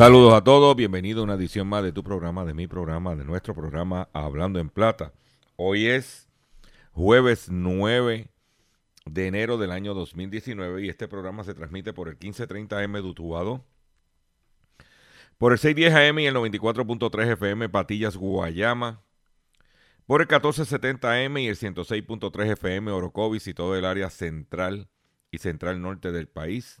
Saludos a todos, bienvenido a una edición más de tu programa, de mi programa, de nuestro programa Hablando en Plata. Hoy es jueves 9 de enero del año 2019 y este programa se transmite por el 1530M de Utuado, por el 610AM y el 94.3 FM Patillas Guayama, por el 1470M y el 106.3 FM Orocovis y todo el área central y central norte del país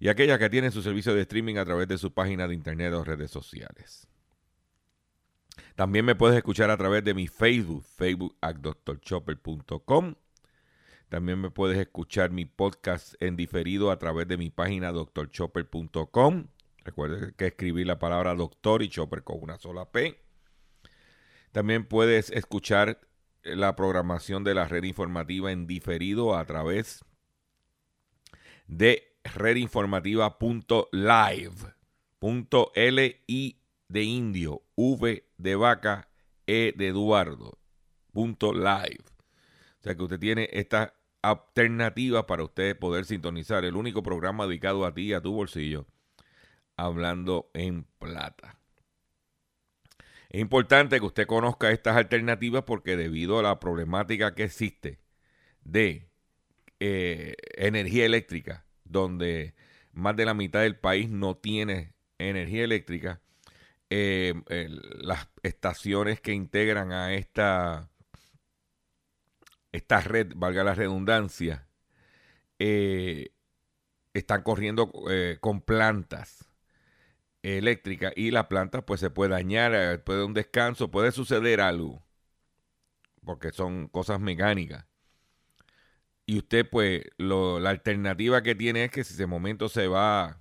y aquellas que tienen su servicio de streaming a través de su página de internet o redes sociales. También me puedes escuchar a través de mi Facebook, facebook at drchopper.com. También me puedes escuchar mi podcast en diferido a través de mi página drchopper.com. Recuerda que escribir la palabra doctor y chopper con una sola P. También puedes escuchar la programación de la red informativa en diferido a través de redinformativa.live. Punto L I de indio, V de vaca, E de Eduardo. Punto live. O sea que usted tiene esta alternativa para usted poder sintonizar el único programa dedicado a ti a tu bolsillo, hablando en plata. Es importante que usted conozca estas alternativas porque debido a la problemática que existe de eh, energía eléctrica, donde más de la mitad del país no tiene energía eléctrica, eh, las estaciones que integran a esta, esta red, valga la redundancia, eh, están corriendo eh, con plantas eléctricas y la planta pues se puede dañar, puede un descanso, puede suceder algo, porque son cosas mecánicas. Y usted, pues, la alternativa que tiene es que si de momento se va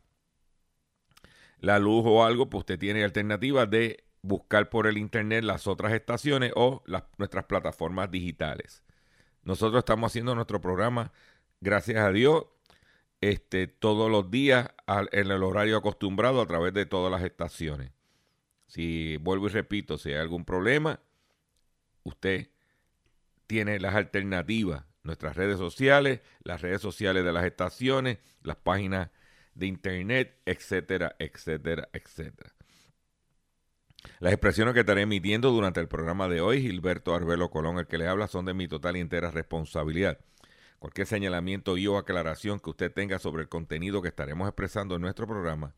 la luz o algo, pues usted tiene alternativa de buscar por el internet las otras estaciones o las, nuestras plataformas digitales. Nosotros estamos haciendo nuestro programa, gracias a Dios, este, todos los días en el horario acostumbrado a través de todas las estaciones. Si vuelvo y repito, si hay algún problema, usted tiene las alternativas, nuestras redes sociales, las redes sociales de las estaciones, las páginas de internet, etcétera, etcétera, etcétera. Las expresiones que estaré emitiendo durante el programa de hoy, Gilberto Arbelo Colón, el que le habla, son de mi total y entera responsabilidad. Cualquier señalamiento y o aclaración que usted tenga sobre el contenido que estaremos expresando en nuestro programa,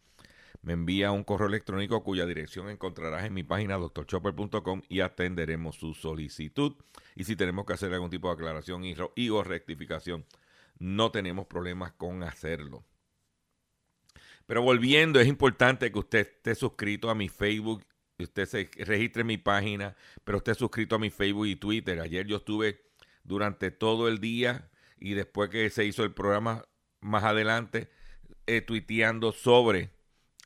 me envía un correo electrónico cuya dirección encontrarás en mi página drchopper.com y atenderemos su solicitud. Y si tenemos que hacer algún tipo de aclaración y, ro- y o rectificación, no tenemos problemas con hacerlo. Pero volviendo, es importante que usted esté suscrito a mi Facebook, usted se registre en mi página, pero esté suscrito a mi Facebook y Twitter. Ayer yo estuve durante todo el día y después que se hizo el programa más adelante, eh, tuiteando sobre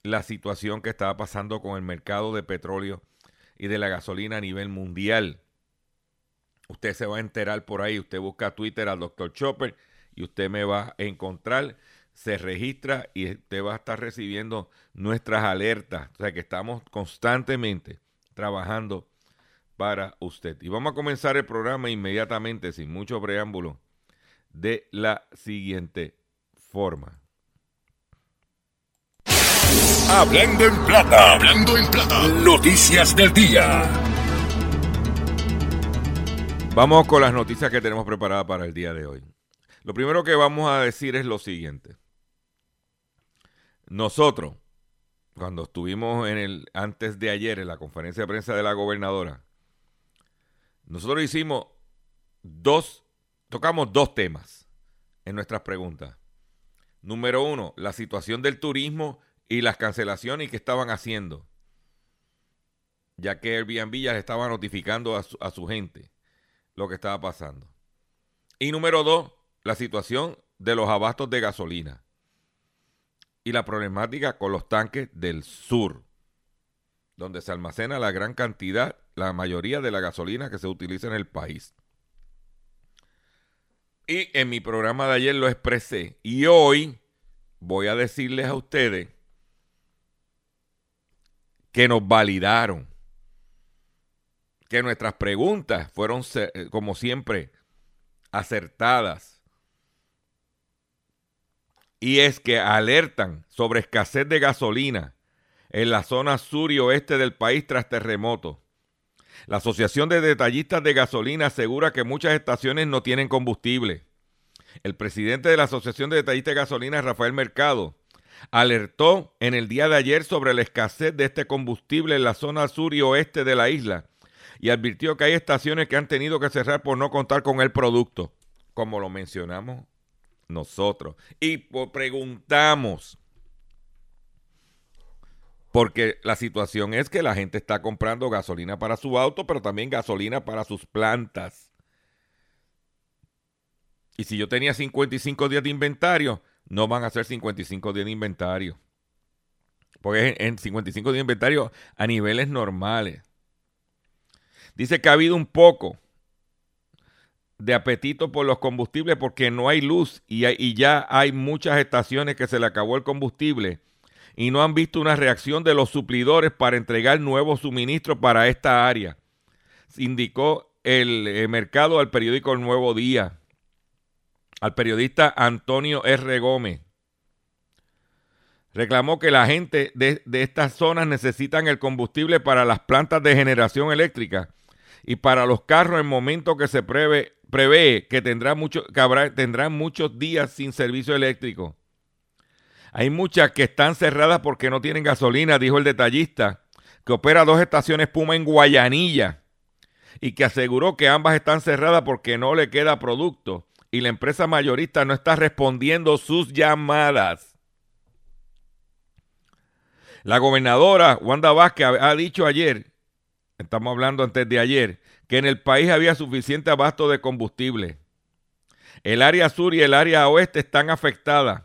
la situación que estaba pasando con el mercado de petróleo y de la gasolina a nivel mundial. Usted se va a enterar por ahí, usted busca Twitter al Dr. Chopper y usted me va a encontrar, se registra y usted va a estar recibiendo nuestras alertas. O sea que estamos constantemente trabajando para usted. Y vamos a comenzar el programa inmediatamente, sin mucho preámbulo, de la siguiente forma. Hablando en plata, hablando en plata, noticias del día. Vamos con las noticias que tenemos preparadas para el día de hoy. Lo primero que vamos a decir es lo siguiente. Nosotros, cuando estuvimos en el antes de ayer en la conferencia de prensa de la gobernadora, nosotros hicimos dos, tocamos dos temas en nuestras preguntas. Número uno, la situación del turismo y las cancelaciones que estaban haciendo, ya que Airbnb ya le estaba notificando a su, a su gente lo que estaba pasando. Y número dos, la situación de los abastos de gasolina y la problemática con los tanques del sur, donde se almacena la gran cantidad, la mayoría de la gasolina que se utiliza en el país. Y en mi programa de ayer lo expresé. Y hoy voy a decirles a ustedes que nos validaron, que nuestras preguntas fueron, como siempre, acertadas. Y es que alertan sobre escasez de gasolina en la zona sur y oeste del país tras terremotos. La Asociación de Detallistas de Gasolina asegura que muchas estaciones no tienen combustible. El presidente de la Asociación de Detallistas de Gasolina, Rafael Mercado, alertó en el día de ayer sobre la escasez de este combustible en la zona sur y oeste de la isla y advirtió que hay estaciones que han tenido que cerrar por no contar con el producto, como lo mencionamos nosotros. Y preguntamos, porque la situación es que la gente está comprando gasolina para su auto, pero también gasolina para sus plantas. Y si yo tenía 55 días de inventario, no van a ser 55 días de inventario. Porque en 55 días de inventario a niveles normales. Dice que ha habido un poco de apetito por los combustibles porque no hay luz y, y, ya hay muchas estaciones que se le acabó el combustible y no han visto una reacción de los suplidores para entregar nuevos suministros para esta área. Indicó el, el mercado al periódico El Nuevo Día al periodista Antonio R. Gómez. Reclamó que la gente de, de, estas zonas necesitan el combustible para las plantas de generación eléctrica y para los carros en momento que se prevé, que, tendrá mucho, que habrá, tendrán muchos días sin servicio eléctrico. Hay muchas que están cerradas porque no tienen gasolina, dijo el detallista, que opera dos estaciones Puma en Guayanilla y que aseguró que ambas están cerradas porque no le queda producto y la empresa mayorista no está respondiendo sus llamadas. La gobernadora Wanda Vázquez ha dicho ayer, estamos hablando antes de ayer, que en el país había suficiente abasto de combustible. El área sur y el área oeste están afectadas.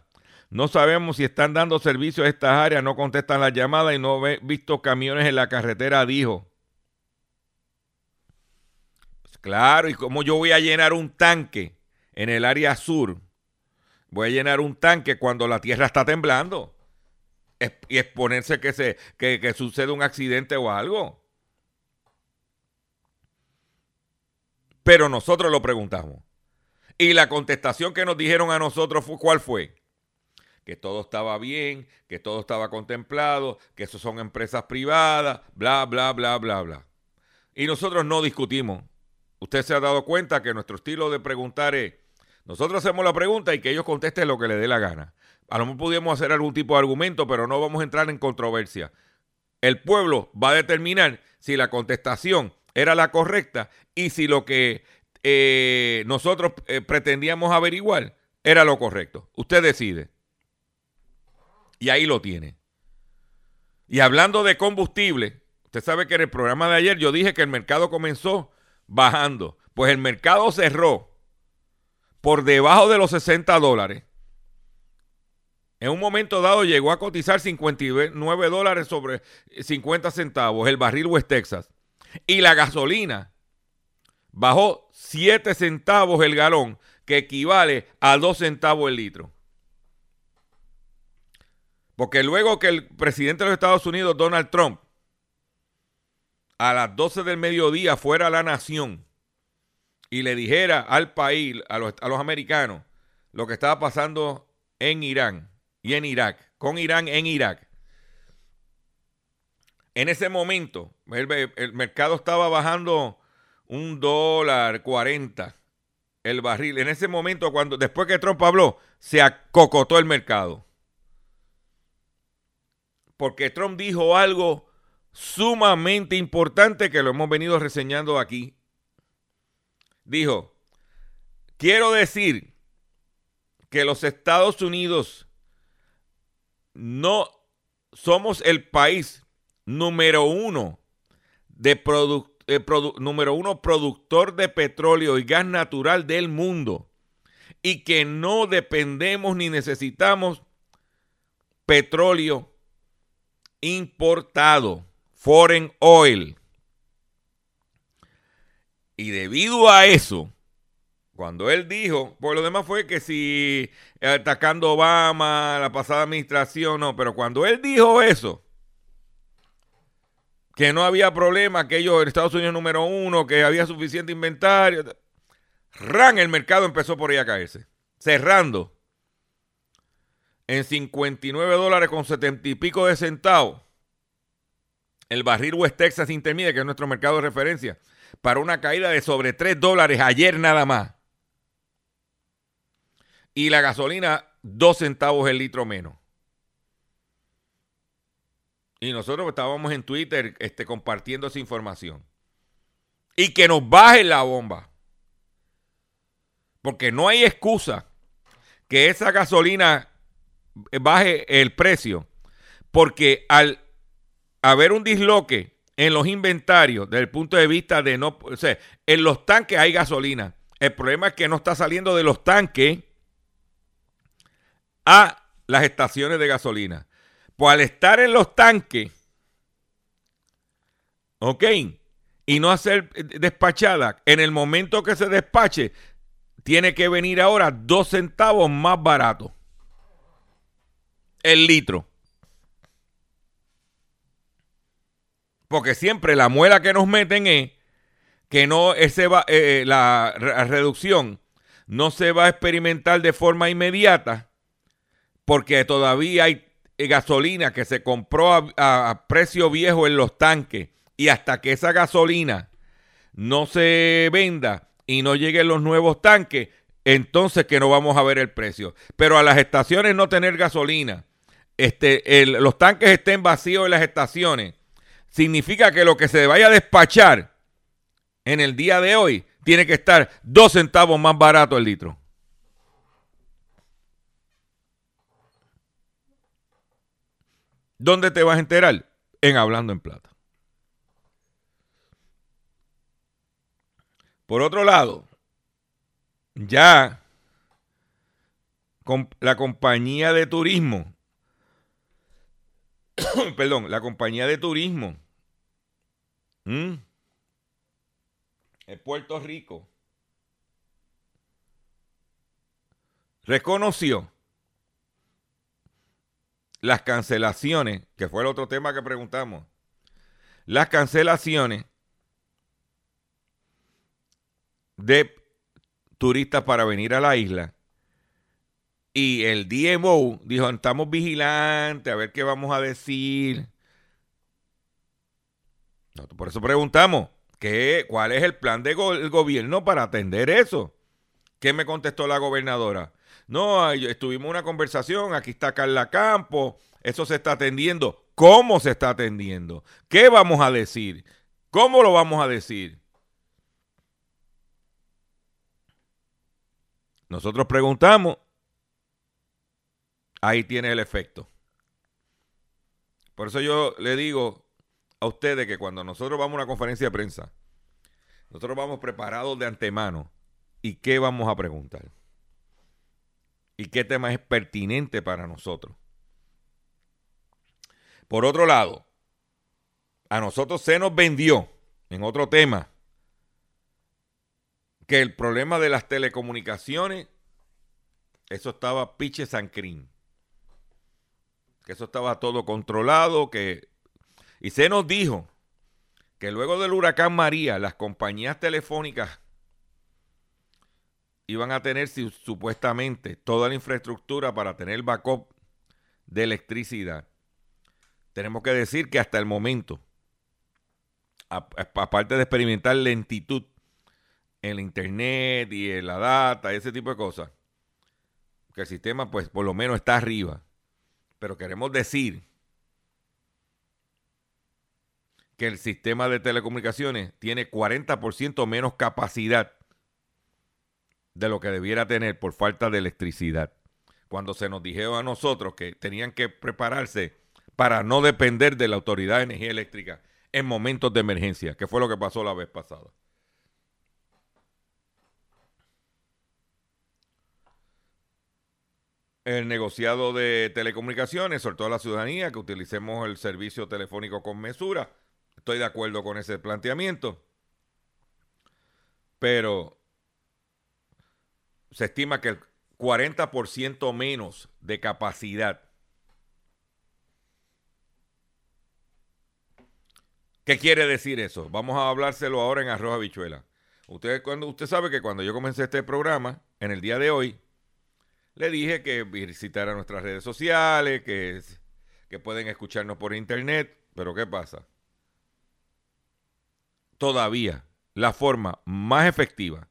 No sabemos si están dando servicio a estas áreas, no contestan las llamadas y no he visto camiones en la carretera, dijo. Pues claro, ¿y cómo yo voy a llenar un tanque en el área sur, voy a llenar un tanque cuando la tierra está temblando y exponerse que, se, que, que suceda un accidente o algo. Pero nosotros lo preguntamos. Y la contestación que nos dijeron a nosotros fue cuál fue? Que todo estaba bien, que todo estaba contemplado, que eso son empresas privadas, bla, bla, bla, bla, bla. Y nosotros no discutimos. Usted se ha dado cuenta que nuestro estilo de preguntar es, nosotros hacemos la pregunta y que ellos contesten lo que les dé la gana. A lo mejor podríamos hacer algún tipo de argumento, pero no vamos a entrar en controversia. El pueblo va a determinar si la contestación era la correcta y si lo que eh, nosotros eh, pretendíamos averiguar era lo correcto. Usted decide. Y ahí lo tiene. Y hablando de combustible, usted sabe que en el programa de ayer yo dije que el mercado comenzó bajando. Pues el mercado cerró por debajo de los 60 dólares. En un momento dado llegó a cotizar 59 dólares sobre 50 centavos el barril West Texas. Y la gasolina bajó 7 centavos el galón, que equivale a 2 centavos el litro. Porque luego que el presidente de los Estados Unidos, Donald Trump, a las 12 del mediodía fuera a la nación y le dijera al país, a los, a los americanos, lo que estaba pasando en Irán y en Irak, con Irán en Irak. En ese momento, el, el mercado estaba bajando un dólar cuarenta el barril. En ese momento, cuando después que Trump habló, se acocotó el mercado. Porque Trump dijo algo sumamente importante que lo hemos venido reseñando aquí. Dijo, quiero decir que los Estados Unidos no somos el país número uno de eh, número uno productor de petróleo y gas natural del mundo y que no dependemos ni necesitamos petróleo importado, foreign oil. Y debido a eso, cuando él dijo, por lo demás fue que si atacando Obama, la pasada administración, no, pero cuando él dijo eso, que no había problema, que ellos Estados Unidos número uno, que había suficiente inventario, ran el mercado empezó por ahí a caerse, cerrando en 59 dólares con 70 y pico de centavos. El barril West Texas Intermediate, que es nuestro mercado de referencia, para una caída de sobre 3 dólares ayer nada más y la gasolina dos centavos el litro menos. Y nosotros estábamos en Twitter este, compartiendo esa información. Y que nos baje la bomba. Porque no hay excusa que esa gasolina baje el precio. Porque al haber un disloque en los inventarios, desde el punto de vista de no. O sea, en los tanques hay gasolina. El problema es que no está saliendo de los tanques a las estaciones de gasolina. Pues al estar en los tanques, ¿ok? Y no hacer despachada, en el momento que se despache, tiene que venir ahora dos centavos más barato. El litro. Porque siempre la muela que nos meten es que no ese va, eh, eh, la reducción no se va a experimentar de forma inmediata porque todavía hay eh, gasolina que se compró a, precio viejo en los tanques y hasta que esa gasolina no se venda y no lleguen los nuevos tanques, entonces que no vamos a ver el precio. Pero a las estaciones no tener gasolina, este, los tanques estén vacíos en las estaciones, significa que lo que se vaya a despachar en el día de hoy tiene que estar dos centavos más barato el litro. ¿Dónde te vas a enterar? En Hablando en Plata. Por otro lado, ya la compañía de turismo, perdón, la compañía de turismo en Puerto Rico reconoció las cancelaciones, que fue el otro tema que preguntamos, las cancelaciones de turistas para venir a la isla. Y el DMO dijo, estamos vigilantes, a ver qué vamos a decir. Por eso preguntamos, ¿qué, ¿cuál es el plan del gobierno para atender eso? ¿Qué me contestó la gobernadora? No, estuvimos una conversación, aquí está Carla Campo, eso se está atendiendo. ¿Cómo se está atendiendo? ¿Qué vamos a decir? ¿Cómo lo vamos a decir? Nosotros preguntamos, ahí tiene el efecto. Por eso yo le digo a ustedes que cuando nosotros vamos a una conferencia de prensa, nosotros vamos preparados de antemano. ¿Y qué vamos a preguntar? y qué tema es pertinente para nosotros. Por otro lado, a nosotros se nos vendió en otro tema que el problema de las telecomunicaciones, eso estaba piche sancrín. Que eso estaba todo controlado, que... Y se nos dijo que luego del huracán María, las compañías telefónicas iban a tener supuestamente toda la infraestructura para tener backup de electricidad. Tenemos que decir que hasta el momento, aparte de experimentar lentitud en la internet y en la data, ese tipo de cosas, que el sistema pues por lo menos está arriba. Pero queremos decir que el sistema de telecomunicaciones tiene 40% menos capacidad de lo que debiera tener por falta de electricidad. Cuando se nos dijeron a nosotros que tenían que prepararse para no depender de la Autoridad de Energía Eléctrica en momentos de emergencia, que fue lo que pasó la vez pasada. el negociado de telecomunicaciones, sobre todo a la ciudadanía, que utilicemos el servicio telefónico con mesura. Estoy de acuerdo con ese planteamiento. Pero se estima que el 40% menos de capacidad. ¿Qué quiere decir eso? Vamos a hablárselo ahora en arroz habichuela. Usted, cuando, usted sabe que cuando yo comencé este programa, en el día de hoy, le dije que visitara nuestras redes sociales, que, que pueden escucharnos por internet, pero ¿qué pasa? Todavía la forma más efectiva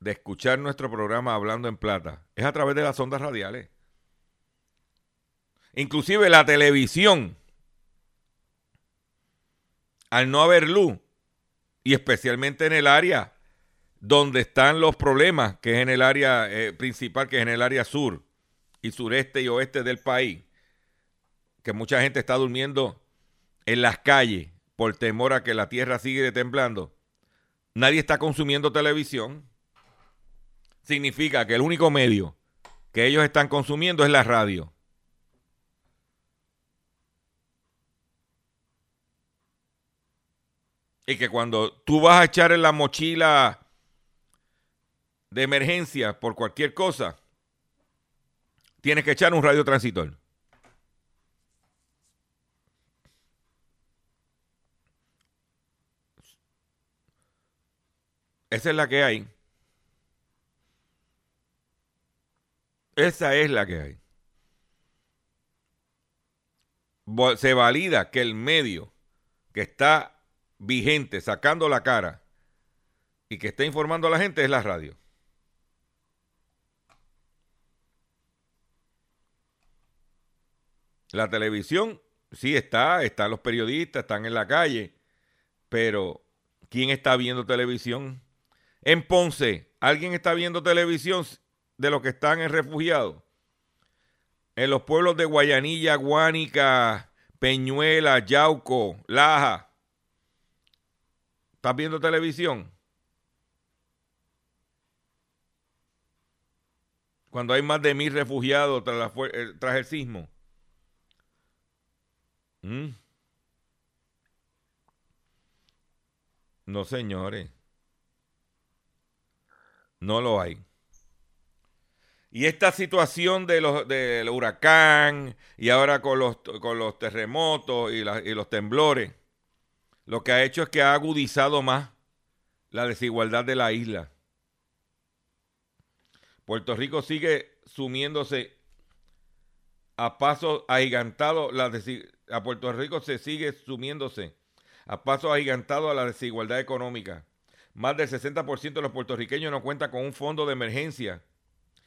de escuchar nuestro programa Hablando en Plata es a través de las ondas radiales. Inclusive la televisión, al no haber luz, y especialmente en el área donde están los problemas, que es en el área eh, principal, que es en el área sur y sureste y oeste del país, que mucha gente está durmiendo en las calles por temor a que la tierra siga temblando. Nadie está consumiendo televisión. Significa que el único medio que ellos están consumiendo es la radio. Y que cuando tú vas a echar en la mochila de emergencia por cualquier cosa, tienes que echar un radiotransitor. Esa es la que hay. Esa es la que hay. Se valida que el medio que está vigente, sacando la cara y que está informando a la gente es la radio. La televisión sí está, están los periodistas, están en la calle, pero ¿quién está viendo televisión? En Ponce, ¿alguien está viendo televisión de los que están en refugiados? En los pueblos de Guayanilla, Guánica, Peñuela, Yauco, Laja. ¿Estás viendo televisión? Cuando hay más de mil refugiados tras, eh, el sismo. Mm. No, señores. No lo hay. Y esta situación de los, del huracán y ahora con los, con los terremotos y, y los temblores, lo que ha hecho es que ha agudizado más la desigualdad de la isla. Puerto Rico sigue sumiéndose a pasos agigantados a Puerto Rico se sigue sumiéndose a pasos agigantados a la desigualdad económica. Más del 60% de los puertorriqueños no cuenta con un fondo de emergencia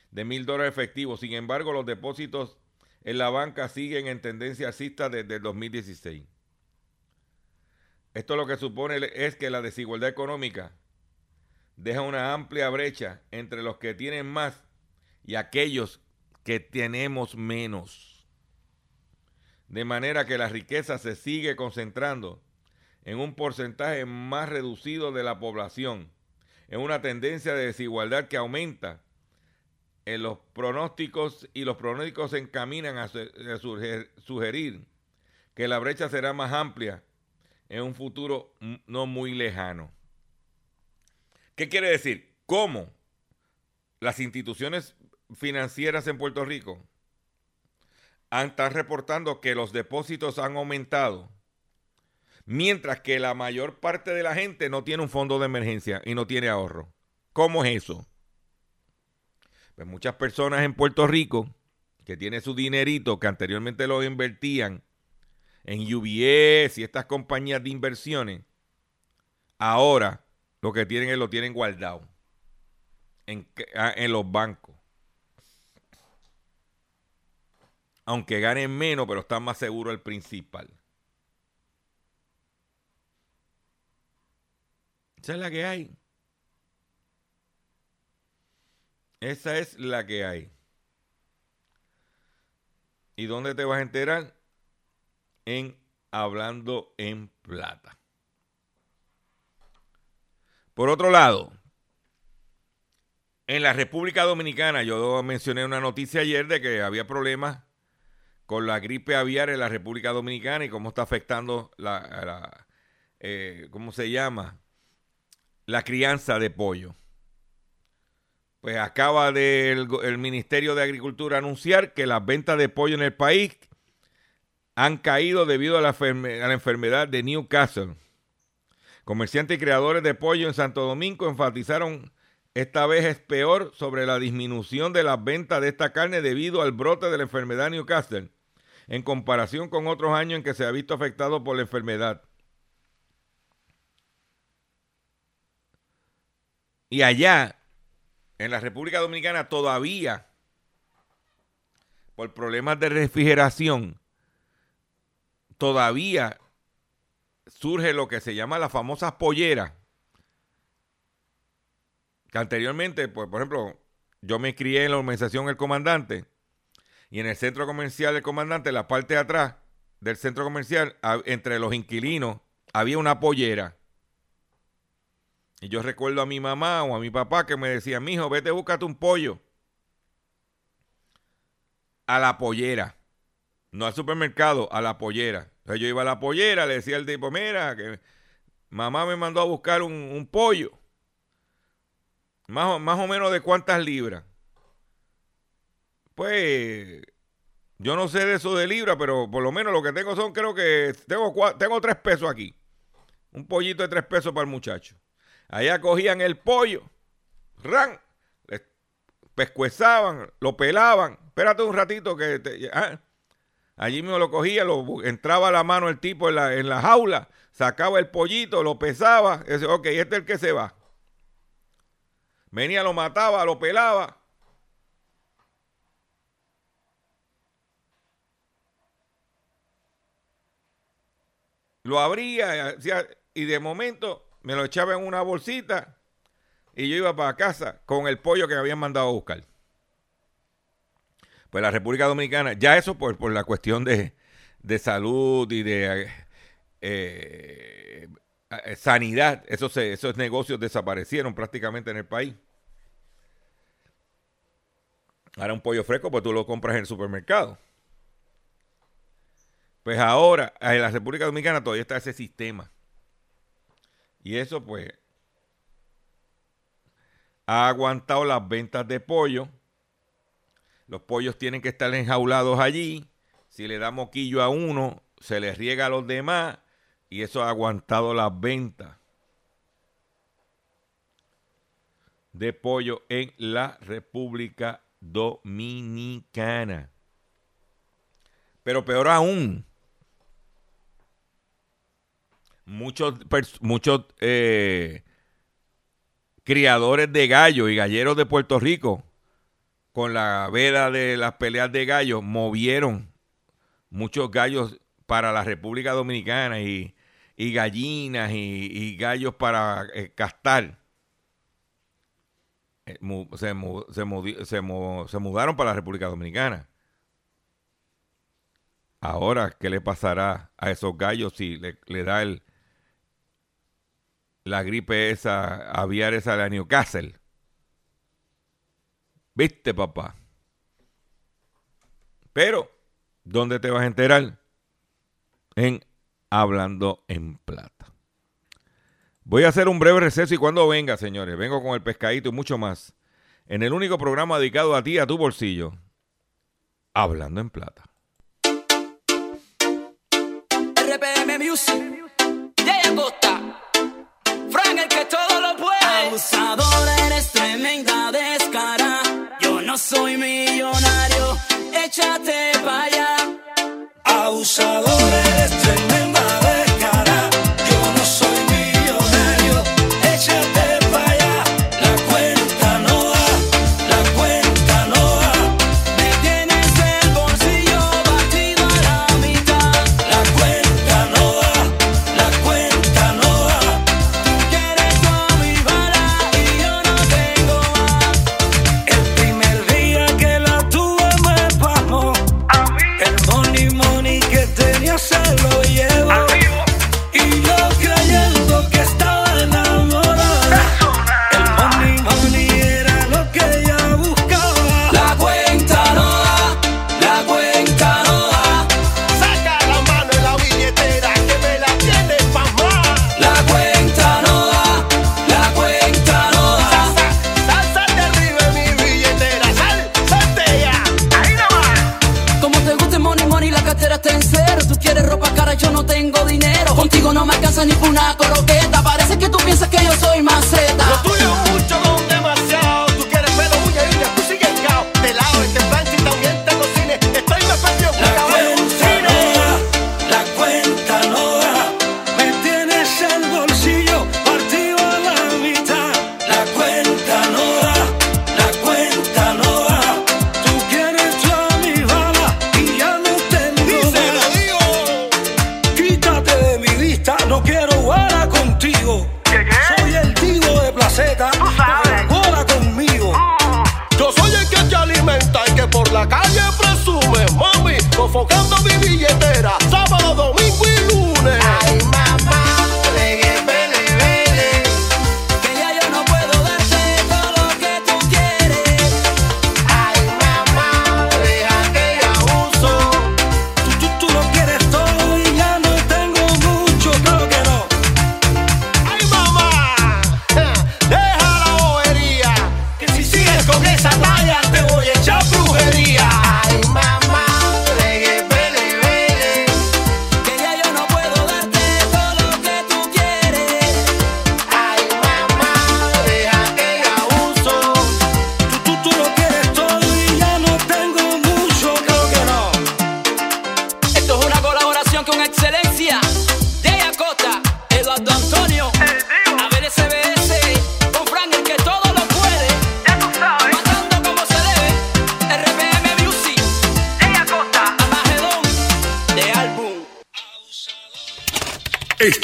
de mil dólares efectivos. Sin embargo, los depósitos en la banca siguen en tendencia alcista desde el 2016. Esto lo que supone es que la desigualdad económica deja una amplia brecha entre los que tienen más y aquellos que tenemos menos de manera que la riqueza se sigue concentrando en un porcentaje más reducido de la población, en una tendencia de desigualdad que aumenta. En los pronósticos y los pronósticos se encaminan a, sugerir que la brecha será más amplia en un futuro no muy lejano. ¿Qué quiere decir? ¿Cómo las instituciones financieras en Puerto Rico están reportando que los depósitos han aumentado, Mientras que la mayor parte de la gente no tiene un fondo de emergencia y no tiene ahorro. ¿Cómo es eso? Pues muchas personas en Puerto Rico que tienen su dinerito que anteriormente lo invertían en UBS y estas compañías de inversiones, ahora lo que tienen es lo tienen guardado en, ah, en los bancos. Aunque ganen menos, pero están más seguros el principal. Esa es la que hay. Esa es la que hay. ¿Y dónde te vas a enterar? En Hablando en Plata. Por otro lado, en la República Dominicana, yo mencioné una noticia ayer de que había problemas con la gripe aviar en la República Dominicana y cómo está afectando la, eh, ¿cómo se llama? La crianza de pollo. Pues acaba del el Ministerio de Agricultura anunciar que las ventas de pollo en el país han caído debido a la, a la enfermedad de Newcastle. Comerciantes y creadores de pollo en Santo Domingo enfatizaron esta vez es peor sobre la disminución de las ventas de esta carne debido al brote de la enfermedad Newcastle, en comparación con otros años en que se ha visto afectado por la enfermedad. Y allá, en la República Dominicana, todavía, por problemas de refrigeración, todavía surge lo que se llama las famosas polleras. Que anteriormente, pues, por ejemplo, yo me crié en la organización El Comandante y en el centro comercial El Comandante, la parte de atrás del centro comercial, entre los inquilinos, había una pollera. Y yo recuerdo a mi mamá o a mi papá que me decía, mijo, vete, búscate un pollo. A la pollera. No al supermercado, a la pollera. Entonces yo iba a la pollera, le decía al tipo, mira, que mamá me mandó a buscar un, pollo. Más, más o menos de cuántas libras. Pues yo no sé de eso de libras, pero por lo menos lo que tengo son, creo que tengo, tengo tres pesos aquí. Un pollito de tres pesos para el muchacho. Allá cogían el pollo, ran, pescuezaban, lo pelaban. Espérate un ratito que... Ah, Allí mismo lo cogía, lo, entraba la mano el tipo en la, en la jaula, sacaba el pollito, lo pesaba, decía, ok, este es el que se va. Venía, lo mataba, lo pelaba. Lo abría y de momento me lo echaba en una bolsita y yo iba para casa con el pollo que me habían mandado a buscar pues la República Dominicana, ya eso por, por la cuestión de, salud y de eh, eh, sanidad, esos, esos negocios desaparecieron prácticamente en el país. Ahora un pollo fresco, pues tú lo compras en el supermercado. Pues ahora, en la República Dominicana todavía está ese sistema. Y eso, pues, ha aguantado las ventas de pollo los pollos tienen que estar enjaulados allí. Si le da moquillo a uno, se les riega a los demás y eso ha aguantado las ventas de pollo en la República Dominicana. Pero peor aún, muchos, muchos eh, criadores de gallos y galleros de Puerto Rico con la veda de las peleas de gallos, movieron muchos gallos para la República Dominicana y, gallinas y, gallos para eh, castar. Eh, se, mudaron para la República Dominicana. Ahora, ¿qué le pasará a esos gallos si le, da el, la gripe esa, aviar esa de Newcastle? ¿Viste, papá? Pero, ¿dónde te vas a enterar? En Hablando en Plata. Voy a hacer un breve receso y cuando venga, señores, vengo con el pescadito y mucho más. En el único programa dedicado a ti, a tu bolsillo. Hablando en Plata. RPM Music. Costa, Frank el que todo lo puede. Abusador, eres tremenda descara. Yo no soy millonario, échate para allá. Abusador, eres tremenda descara. Ni una coroqueta. Parece que tú piensas que yo soy maceta.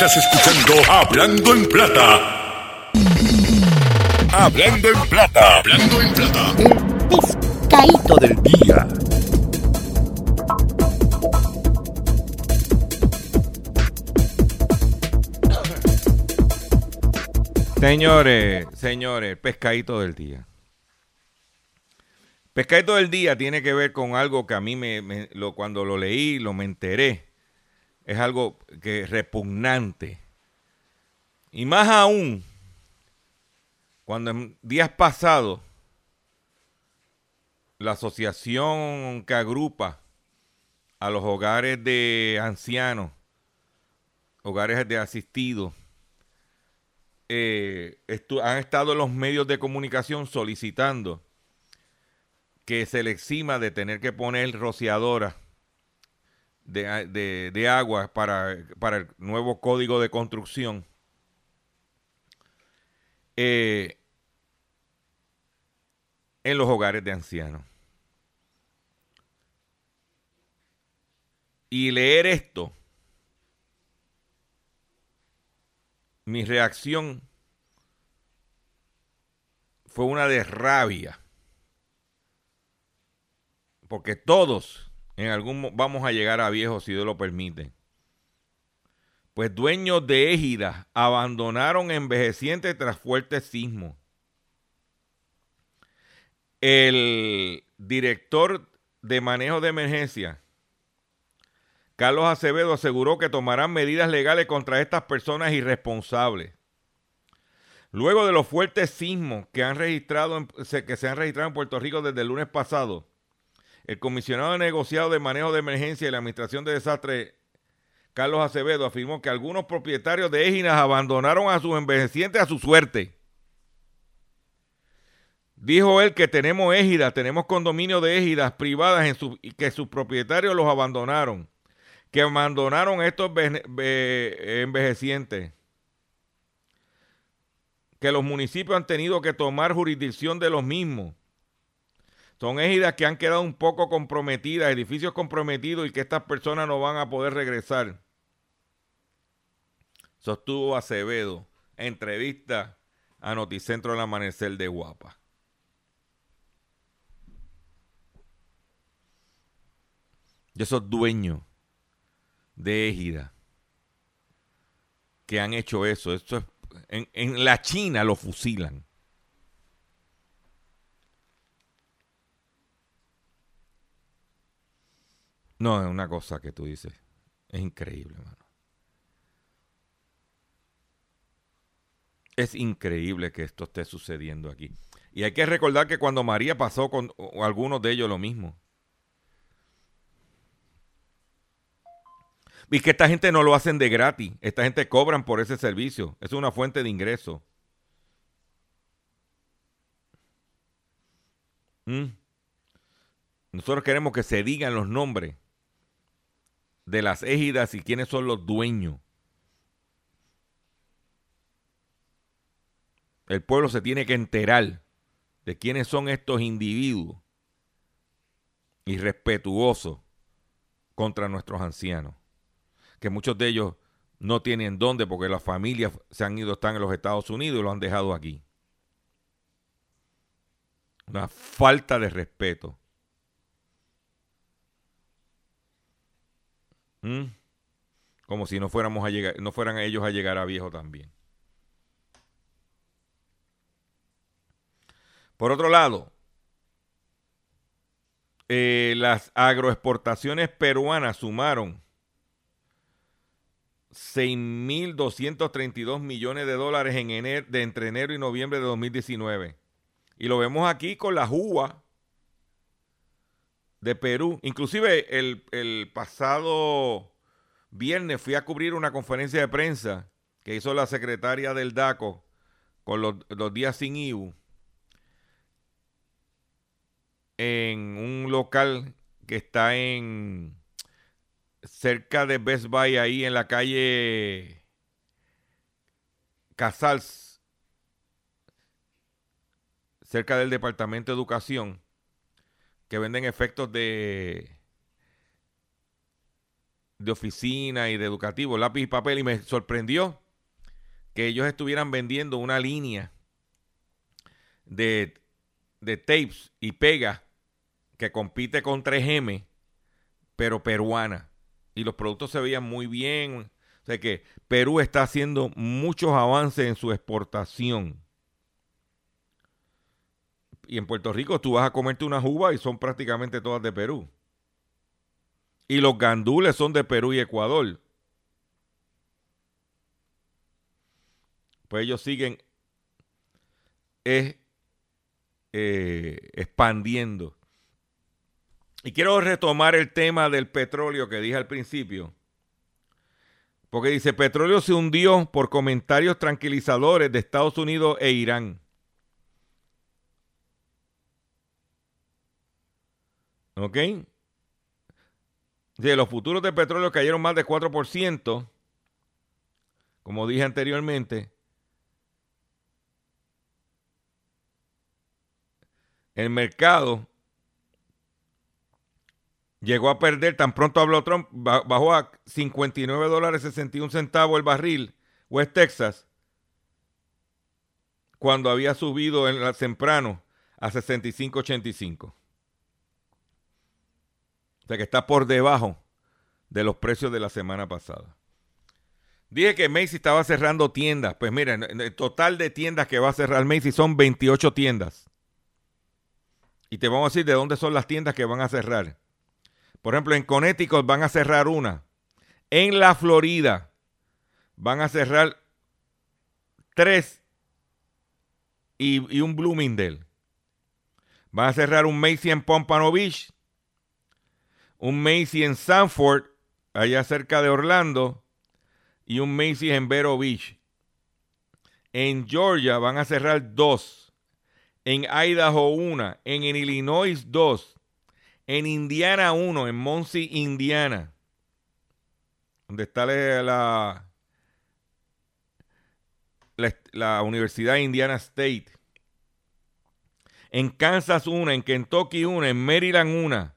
Estás escuchando Hablando en Plata. Hablando en Plata. Hablando en Plata. pescadito del día. Señores, señores, el pescadito del día. Pescadito del día tiene que ver con algo que a mí me, me- lo, cuando lo leí, lo me enteré. Es algo que es repugnante. Y más aún, cuando en días pasados, la asociación que agrupa a los hogares de ancianos, hogares de asistidos, eh, han estado los medios de comunicación solicitando que se le exima de tener que poner rociadora de, de- de agua para, para el nuevo código de construcción. eh, en los hogares de ancianos. Y leer esto mi reacción fue una de rabia. Porque todos en algún mo- vamos a llegar a viejos si Dios lo permite. Pues dueños de égidas abandonaron envejecientes tras fuertes sismos. El director de manejo de emergencia, Carlos Acevedo, aseguró que tomarán medidas legales contra estas personas irresponsables. Luego de los fuertes sismos que, han registrado que se han registrado en Puerto Rico desde el lunes pasado, el comisionado de negociado de manejo de emergencia y la administración de desastres, Carlos Acevedo, afirmó que algunos propietarios de égidas abandonaron a sus envejecientes a su suerte. Dijo él que tenemos égidas, tenemos condominios de égidas privadas en y que sus propietarios los abandonaron, que abandonaron a estos ve- envejecientes, que los municipios han tenido que tomar jurisdicción de los mismos. Son égidas que han quedado un poco comprometidas, edificios comprometidos y que estas personas no van a poder regresar. Sostuvo Acevedo, entrevista a Noticentro del Amanecer de Guapa. de esos dueños de égida que han hecho eso. Esto es- en, en la China lo fusilan. No, es una cosa que tú dices. Es increíble, hermano. Es increíble que esto esté sucediendo aquí. Y hay que recordar que cuando María pasó con algunos de ellos lo mismo. Y que esta gente no lo hacen de gratis. Esta gente cobran por ese servicio. Es una fuente de ingreso. ¿Mm? Nosotros queremos que se digan los nombres de las égidas y quiénes son los dueños. El pueblo se tiene que enterar de quiénes son estos individuos irrespetuosos contra nuestros ancianos que muchos de ellos no tienen dónde porque las familias se han ido, están en los Estados Unidos y lo han dejado aquí. Una falta de respeto. ¿Mm? Como si no fuéramos a llegar, no fueran ellos a llegar a viejo también. Por otro lado, eh, las agroexportaciones peruanas sumaron 6.232 millones de dólares en de entre enero y noviembre de 2019. Y lo vemos aquí con la UVA de Perú. Inclusive el, el pasado viernes fui a cubrir una conferencia de prensa que hizo la secretaria del DACO con los, los días sin IBU en un local que está en cerca de Best Buy, ahí en la calle Casals, cerca del Departamento de Educación, que venden efectos de, de oficina y de educativo, lápiz y papel, y me sorprendió que ellos estuvieran vendiendo una línea de, de tapes y pegas que compite con 3M, pero peruana. Y los productos se veían muy bien. O sea que Perú está haciendo muchos avances en su exportación. Y en Puerto Rico tú vas a comerte unas uvas y son prácticamente todas de Perú. Y los gandules son de Perú y Ecuador. Pues ellos siguen eh, expandiendo. Y quiero retomar el tema del petróleo que dije al principio. Porque dice, petróleo se hundió por comentarios tranquilizadores de Estados Unidos e Irán. ¿Ok? Dice, los futuros de petróleo cayeron más de 4%, como dije anteriormente. El mercado llegó a perder, tan pronto habló Trump, ba- bajó a 59 dólares 61 centavos el barril, West Texas, cuando había subido en la temprano a 65.85. O sea que está por debajo de los precios de la semana pasada. Dije que Macy estaba cerrando tiendas. Pues miren, el total de tiendas que va a cerrar Macy son 28 tiendas. Y te vamos a decir de dónde son las tiendas que van a cerrar. Por ejemplo, en Connecticut van a cerrar una. En la Florida van a cerrar tres y, y un Bloomingdale. Van a cerrar un Macy en Pompano Beach, un Macy en Sanford, allá cerca de Orlando, y un Macy's en Vero Beach. En Georgia van a cerrar dos. En Idaho una. En, Illinois dos. En Indiana uno. En Muncie, Indiana. Donde está la, la, la Universidad de Indiana State. En Kansas una. En Kentucky una. En Maryland una.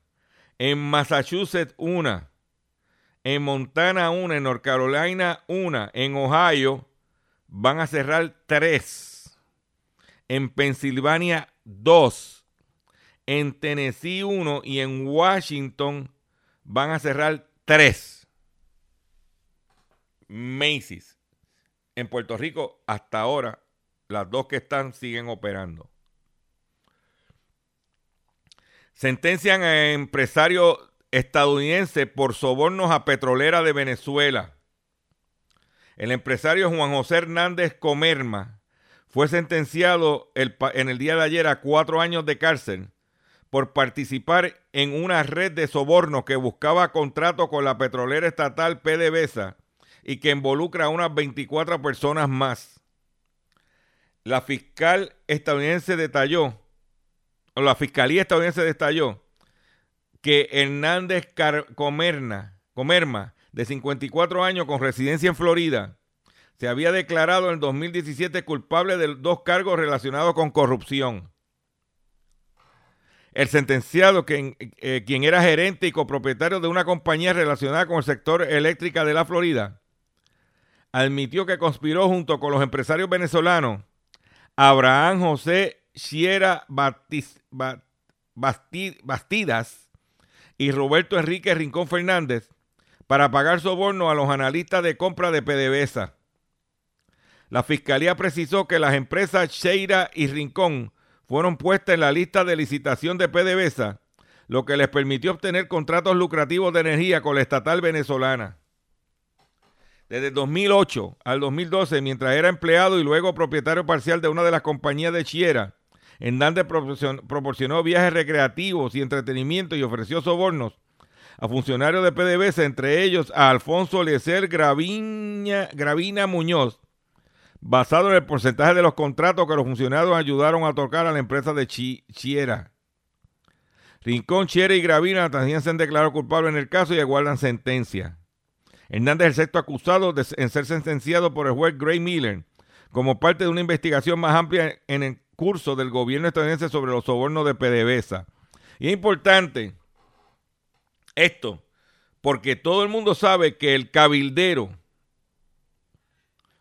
En Massachusetts una en Montana una, en North Carolina una, en Ohio van a cerrar tres, en Pensilvania dos, en Tennessee uno y en Washington van a cerrar tres. Macy's. En Puerto Rico hasta ahora las dos que están siguen operando. Sentencian a empresario estadounidense por sobornos a petrolera de Venezuela. El empresario Juan José Hernández Comerma fue sentenciado en el día de ayer a cuatro años de cárcel por participar en una red de sobornos que buscaba contrato con la petrolera estatal PDVSA y que involucra a unas 24 personas más. La fiscal estadounidense detalló, la fiscalía estadounidense detalló, que Hernández Comerna, Comerma, de 54 años con residencia en Florida, se había declarado en el 2017 culpable de dos cargos relacionados con corrupción. El sentenciado, eh, quien era gerente y copropietario de una compañía relacionada con el sector eléctrica de la Florida, admitió que conspiró junto con los empresarios venezolanos Abraham José Sierra Bastidas y Roberto Enrique Rincón Fernández para pagar soborno a los analistas de compra de PDVSA. La fiscalía precisó que las empresas Sheira y Rincón fueron puestas en la lista de licitación de PDVSA, lo que les permitió obtener contratos lucrativos de energía con la estatal venezolana. Desde 2008 al 2012, mientras era empleado y luego propietario parcial de una de las compañías de Chiera, Hernández proporcionó viajes recreativos y entretenimiento y ofreció sobornos a funcionarios de PDVSA, entre ellos a Alfonso Lecer Gravina Muñoz, basado en el porcentaje de los contratos que los funcionarios ayudaron a tocar a la empresa de Chiera. Rincón, Chiera y Gravina también se han declarado culpables en el caso y aguardan sentencia. Hernández es el sexto acusado de, en ser sentenciado por el juez Gray Miller como parte de una investigación más amplia en el del gobierno estadounidense sobre los sobornos de PDVSA. Y es importante esto, porque todo el mundo sabe que el cabildero,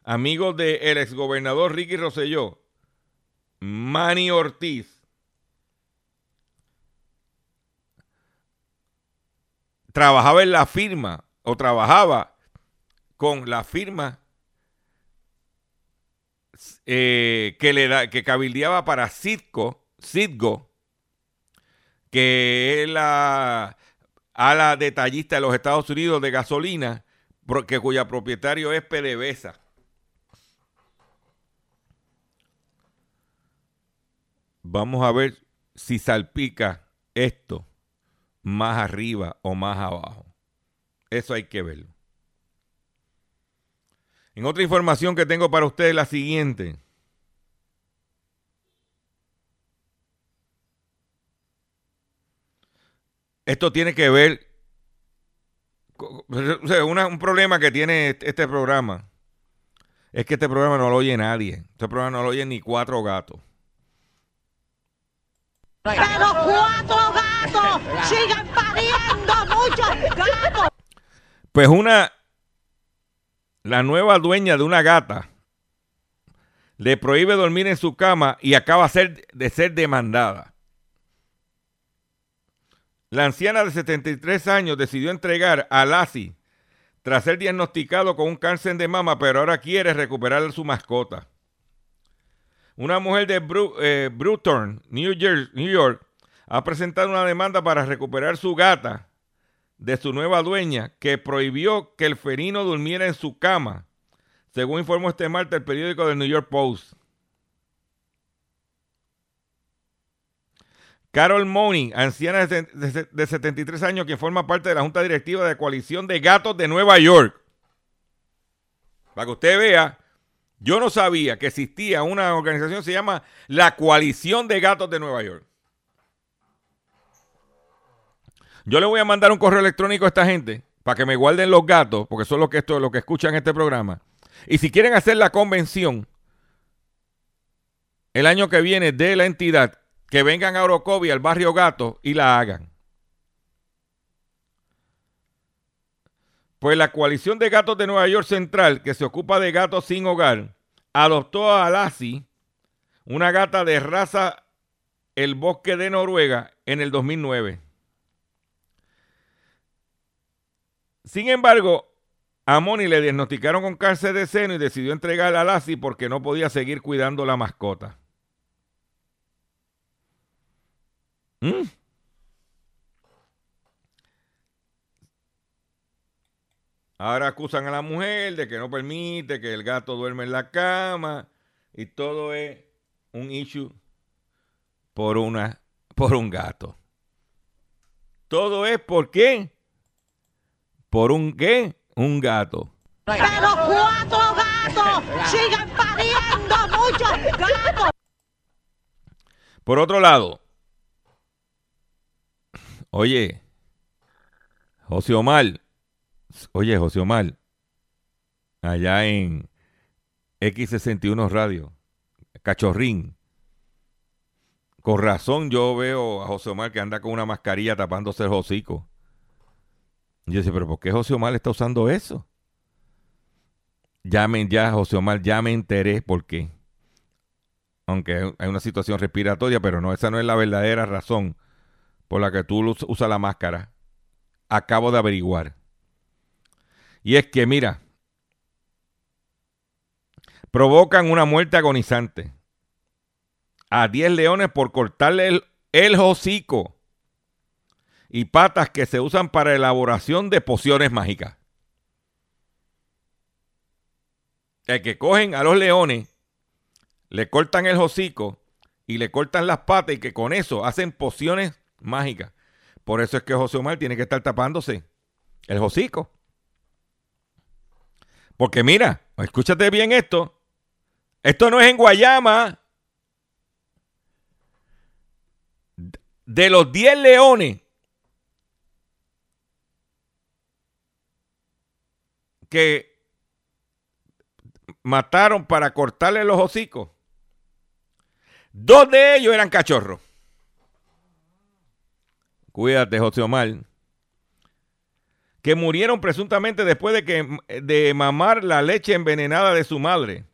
amigo del exgobernador Ricky Rosselló, Manny Ortiz, trabajaba en la firma o trabajaba con la firma eh, que, le da, que cabildeaba para Citgo, Citgo, que es la ala detallista de los Estados Unidos de gasolina, que, cuya propietario es PDVSA. Vamos a ver si salpica esto más arriba o más abajo. Eso hay que verlo. En otra información que tengo para ustedes, la siguiente. Esto tiene que ver o sea, un problema que tiene este, este programa es que este programa no lo oye nadie. Este programa no lo oye ni cuatro gatos. Pero cuatro gatos sigan pariendo muchos gatos. Pues una la nueva dueña de una gata le prohíbe dormir en su cama y acaba de ser demandada. La anciana de 73 años decidió entregar a Lassie tras ser diagnosticado con un cáncer de mama, pero ahora quiere recuperar su mascota. Una mujer de eh, Bruton, New York, ha presentado una demanda para recuperar su gata de su nueva dueña que prohibió que el felino durmiera en su cama, según informó este martes el periódico del New York Post. Carol Money, anciana de, de- de 73 años que forma parte de la Junta Directiva de Coalición de Gatos de Nueva York. Para que usted vea, yo no sabía que existía una organización se llama la Coalición de Gatos de Nueva York. Yo le voy a mandar un correo electrónico a esta gente para que me guarden los gatos, porque son los que, esto, los que escuchan este programa. Y si quieren hacer la convención el año que viene de la entidad, que vengan a Orocovi, al barrio Gato, y la hagan. Pues la coalición de gatos de Nueva York Central, que se ocupa de gatos sin hogar, adoptó a Lassie, una gata de raza El Bosque de Noruega, en el 2009. Sin embargo, a Moni le diagnosticaron con cáncer de seno y decidió entregarla a Lassie porque no podía seguir cuidando la mascota. ¿Mm? Ahora acusan a la mujer de que no permite que el gato duerme en la cama y todo es un issue por una por un gato. Todo es por qué? Por un qué? Un gato. Pero cuatro gatos sigan pariendo muchos gatos. Por otro lado, oye, José Omar, oye, José Omar, allá en X61 Radio, Cachorrín, con razón yo veo a José Omar que anda con una mascarilla tapándose el hocico. Yo decía, pero ¿por qué José Omar está usando eso? Ya, me, ya, José Omar, ya me enteré por qué aunque hay una situación respiratoria, pero no, esa no es la verdadera razón por la que tú us- usas la máscara. Acabo de averiguar. Y es que, mira, provocan una muerte agonizante a 10 leones por cortarle el hocico y patas que se usan para elaboración de pociones mágicas. El que cogen a los leones le cortan el hocico y le cortan las patas y que con eso hacen pociones mágicas. Por eso es que José Omar tiene que estar tapándose el hocico. Porque mira, escúchate bien esto. Esto no es en Guayama. De los 10 leones que mataron para cortarle los hocicos, dos de ellos eran cachorros. Cuídate, José Omar. Que murieron presuntamente después de, que, de mamar la leche envenenada de su madre.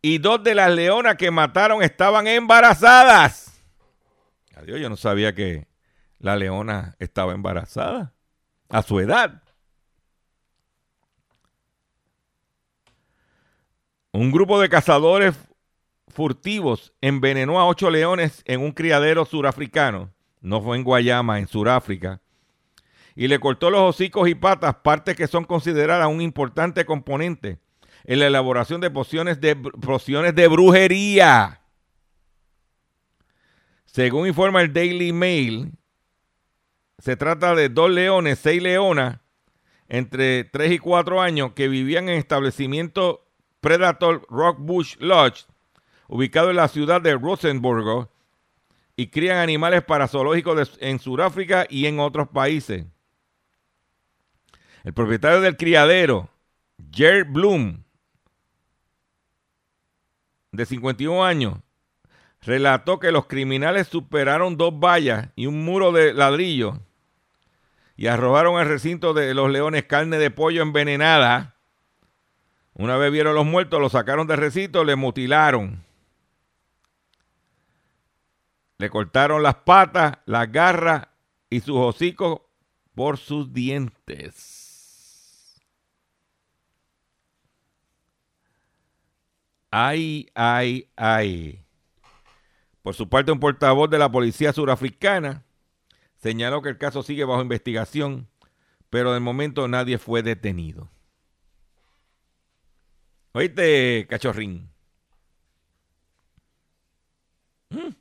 Y dos de las leonas que mataron estaban embarazadas. Adiós, yo no sabía que la leona estaba embarazada. A su edad. Un grupo de cazadores furtivos envenenó a ocho leones en un criadero surafricano. No fue en Guayama, en Suráfrica. Y le cortó los hocicos y patas, partes que son consideradas un importante componente en la elaboración de pociones de, pociones de brujería. Según informa el Daily Mail, se trata de dos leones, seis leonas, entre 3 y 4 años, que vivían en establecimiento Predator Rock Bush Lodge, ubicado en la ciudad de Rosenborg, y crían animales para zoológicos en Sudáfrica y en otros países. El propietario del criadero, Jer Bloom, de 51 años, relató que los criminales superaron dos vallas y un muro de ladrillo y arrojaron al recinto de los leones carne de pollo envenenada. Una vez vieron los muertos, los sacaron del recinto, le mutilaron. Le cortaron las patas, las garras y sus hocicos por sus dientes. Ay, ay, ay. Por su parte, un portavoz de la policía surafricana señaló que el caso sigue bajo investigación, pero de momento nadie fue detenido. Oíste, cachorrín. Mm.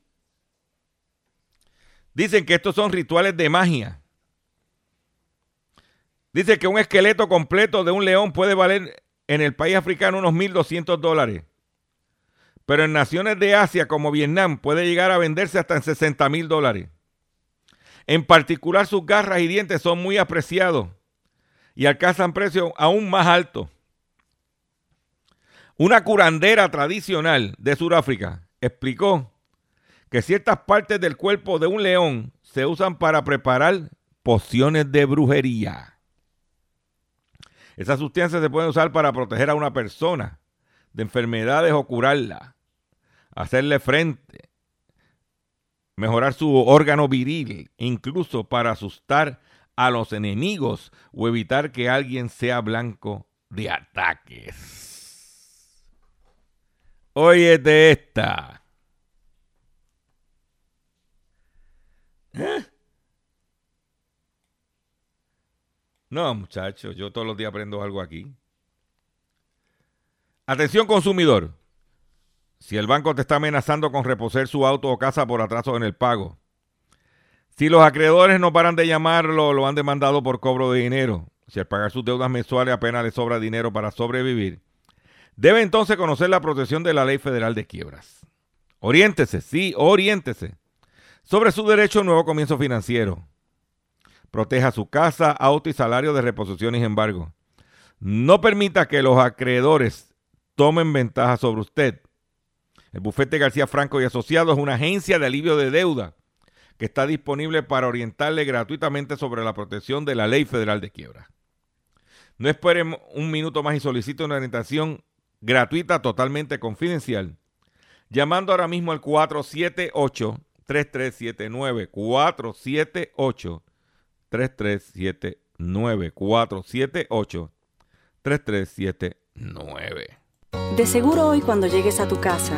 Dicen que estos son rituales de magia. Dice que un esqueleto completo de un león puede valer en el país africano unos 1.200 dólares. Pero en naciones de Asia como Vietnam puede llegar a venderse hasta en 60 mil dólares. En particular sus garras y dientes son muy apreciados y alcanzan precios aún más altos. Una curandera tradicional de Sudáfrica explicó que ciertas partes del cuerpo de un león se usan para preparar pociones de brujería. Esas sustancias se pueden usar para proteger a una persona de enfermedades o curarla hacerle frente, mejorar su órgano viril, incluso para asustar a los enemigos o evitar que alguien sea blanco de ataques. Óyete esta. ¿Eh? No, muchachos, yo todos los días aprendo algo aquí. Atención consumidor. Si el banco te está amenazando con reposer su auto o casa por atraso en el pago. Si los acreedores no paran de llamarlo, lo han demandado por cobro de dinero. Si al pagar sus deudas mensuales apenas le sobra dinero para sobrevivir. Debe entonces conocer la protección de la Ley Federal de Quiebras. Oriéntese, sí, oriéntese. Sobre su derecho a un nuevo comienzo financiero. Proteja su casa, auto y salario de reposición y embargo. No permita que los acreedores tomen ventaja sobre usted. El bufete García Franco y Asociados es una agencia de alivio de deuda que está disponible para orientarle gratuitamente sobre la protección de la ley federal de quiebra. No esperen un minuto más y solicite una orientación gratuita totalmente confidencial. Llamando ahora mismo al 478 3379 478 3379 478 3379 De seguro hoy cuando llegues a tu casa,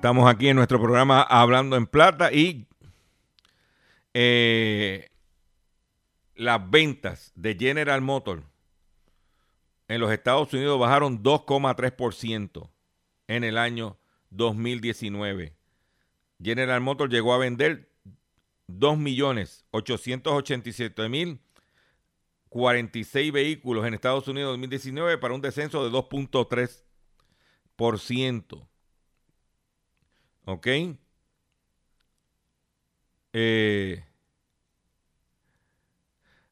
Estamos aquí en nuestro programa Hablando en Plata y eh, las ventas de General Motors en los Estados Unidos bajaron 2,3% en el año 2019. General Motors llegó a vender 2.887.046 vehículos en Estados Unidos en 2019 para un descenso de 2.3%. ¿Ok? Eh,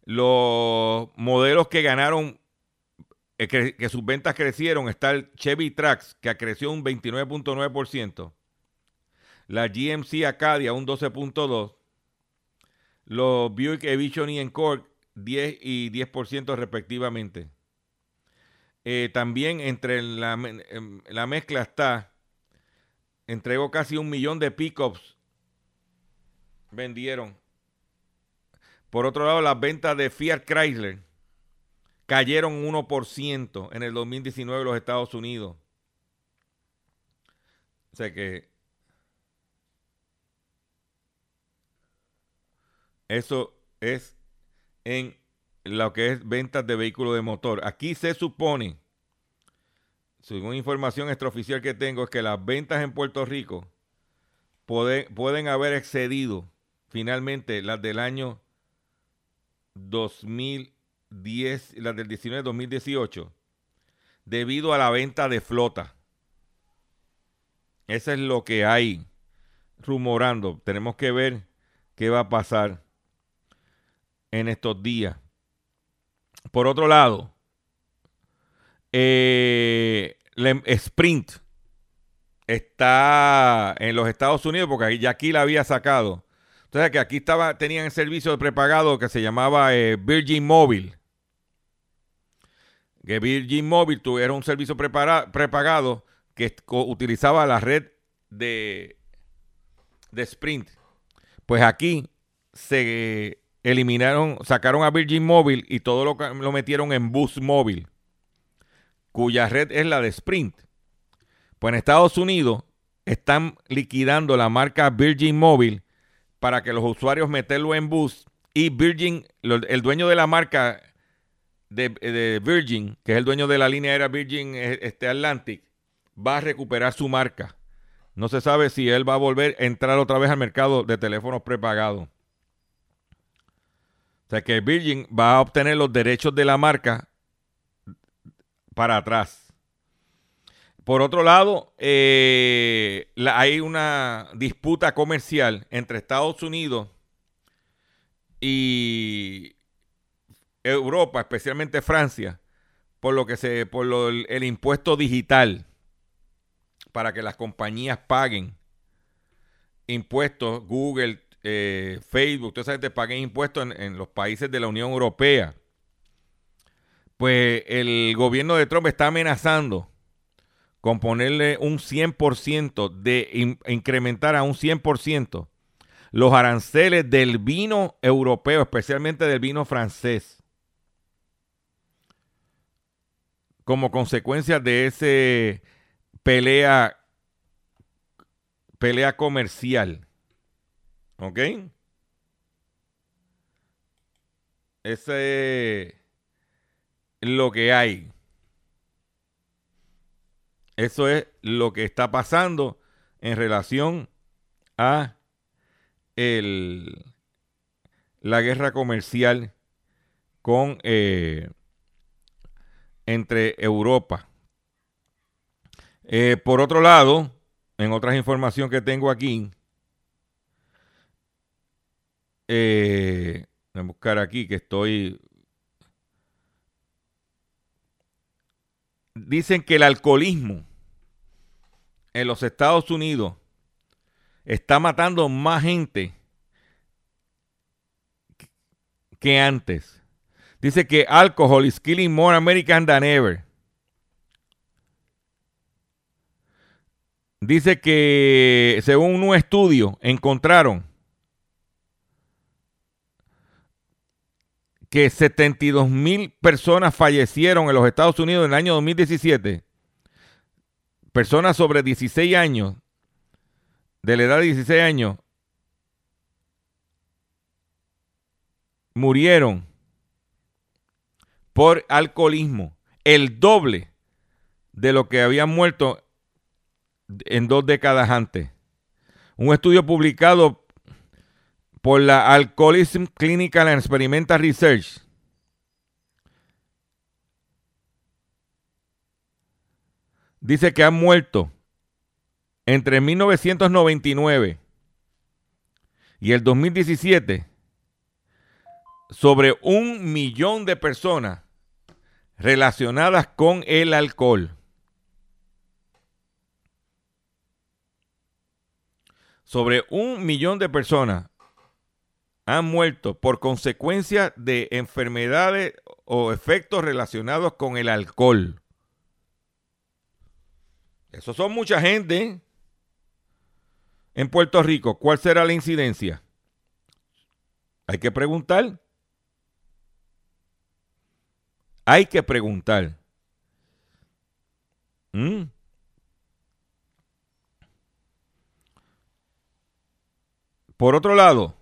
los modelos que ganaron, eh, que, sus ventas crecieron, está el Chevy Trax, que creció un 29.9%, la GMC Acadia un 12.2%, los Buick Evision y Encore 10 y 10% respectivamente. Eh, también entre la, la mezcla está entregó casi un millón de pickups. Vendieron. Por otro lado, las ventas de Fiat Chrysler cayeron 1% en el 2019 en los Estados Unidos. O sea que eso es en lo que es ventas de vehículos de motor. Aquí se supone según información extraoficial que tengo, es que las ventas en Puerto Rico pueden, haber excedido finalmente las del año 2010, las del 19-2018, debido a la venta de flota. Eso es lo que hay rumorando. Tenemos que ver qué va a pasar en estos días. Por otro lado, eh, Sprint está en los Estados Unidos porque ya aquí la había sacado. Entonces que aquí estaba, tenían el servicio de prepagado que se llamaba eh, Virgin Mobile. Que Virgin Mobile era un servicio prepagado que utilizaba la red de, de Sprint. Pues aquí se eliminaron, sacaron a Virgin Mobile y todo lo, lo metieron en Boost Mobile, cuya red es la de Sprint. Pues en Estados Unidos están liquidando la marca Virgin Mobile para que los usuarios meterlo en Boost y Virgin, el dueño de la marca de, de Virgin, que es el dueño de la línea aérea Virgin eh, este Atlantic, va a recuperar su marca. No se sabe si él va a volver a entrar otra vez al mercado de teléfonos prepagados. O sea que Virgin va a obtener los derechos de la marca para atrás. Por otro lado, eh, hay una disputa comercial entre Estados Unidos y Europa, especialmente Francia, por lo que se, por lo- el, impuesto digital para que las compañías paguen impuestos, Google, eh, Facebook, toda esa paguen impuestos en los países de la Unión Europea. Pues el gobierno de Trump está amenazando con ponerle un 100% de in- incrementar a un 100% los aranceles del vino europeo, especialmente del vino francés. Como consecuencia de ese pelea pelea comercial. ¿Ok? Ese es lo que hay. Eso es lo que está pasando en relación a el, la guerra comercial con eh, entre Europa. Eh, por otro lado, en otras información que tengo aquí, eh, voy a buscar aquí que estoy. Dicen que el alcoholismo en los Estados Unidos está matando más gente que antes. Dice que alcohol is killing more American than ever. Dice que según un estudio encontraron que 72 mil personas fallecieron en los Estados Unidos en el año 2017. Personas sobre 16 años, de la edad de 16 años, murieron por alcoholismo. El doble de lo que habían muerto en dos décadas antes. Un estudio publicado por la Alcoholism Clinical Experimental Research dice que han muerto entre 1999 y el 2017 sobre un millón de personas relacionadas con el alcohol. Sobre un millón de personas han muerto por consecuencia de enfermedades o efectos relacionados con el alcohol. Eso son mucha gente. En Puerto Rico, ¿cuál será la incidencia? Hay que preguntar. Hay que preguntar. ¿Mm? Por otro lado,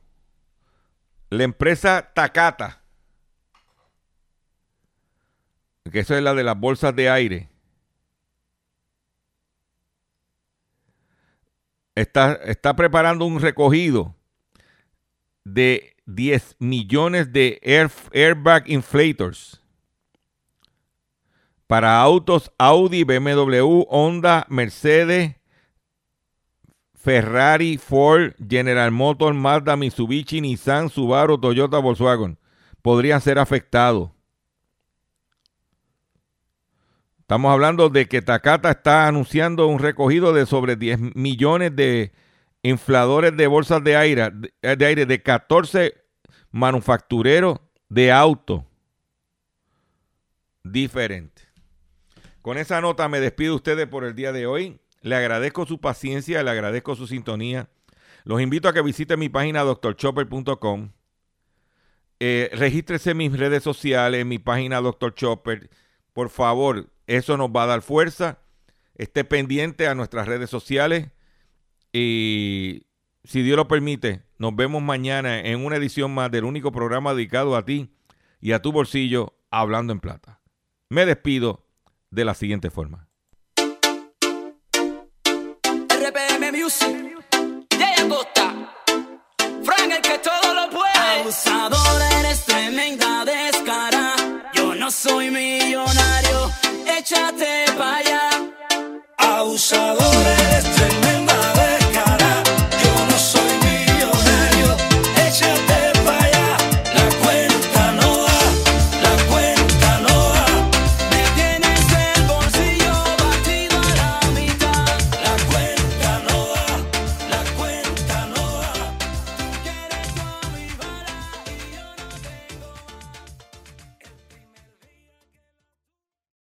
la empresa Takata, que eso es la de las bolsas de aire, está, está preparando un recogido de 10 millones de air- airbag inflators para autos Audi, BMW, Honda, Mercedes, Ferrari, Ford, General Motors, Mazda, Mitsubishi, Nissan, Subaru, Toyota, Volkswagen podrían ser afectados. Estamos hablando de que Takata está anunciando un recogido de sobre 10 millones de infladores de bolsas de aire de, de aire de 14 manufactureros de autos diferentes. Con esa nota me despido de ustedes por el día de hoy. Le agradezco su paciencia, le agradezco su sintonía. Los invito a que visiten mi página doctorchopper.com. Eh, regístrese en mis redes sociales, en mi página Dr. Chopper. Por favor, eso nos va a dar fuerza. Esté pendiente a nuestras redes sociales. Y si Dios lo permite, nos vemos mañana en una edición más del único programa dedicado a ti y a tu bolsillo, Hablando en Plata. Me despido de la siguiente forma. RPM Music, Jay Costa, Frank el que todo lo puede. Abusador, eres tremenda descara. Yo no soy millonario, échate para allá. Abusador eres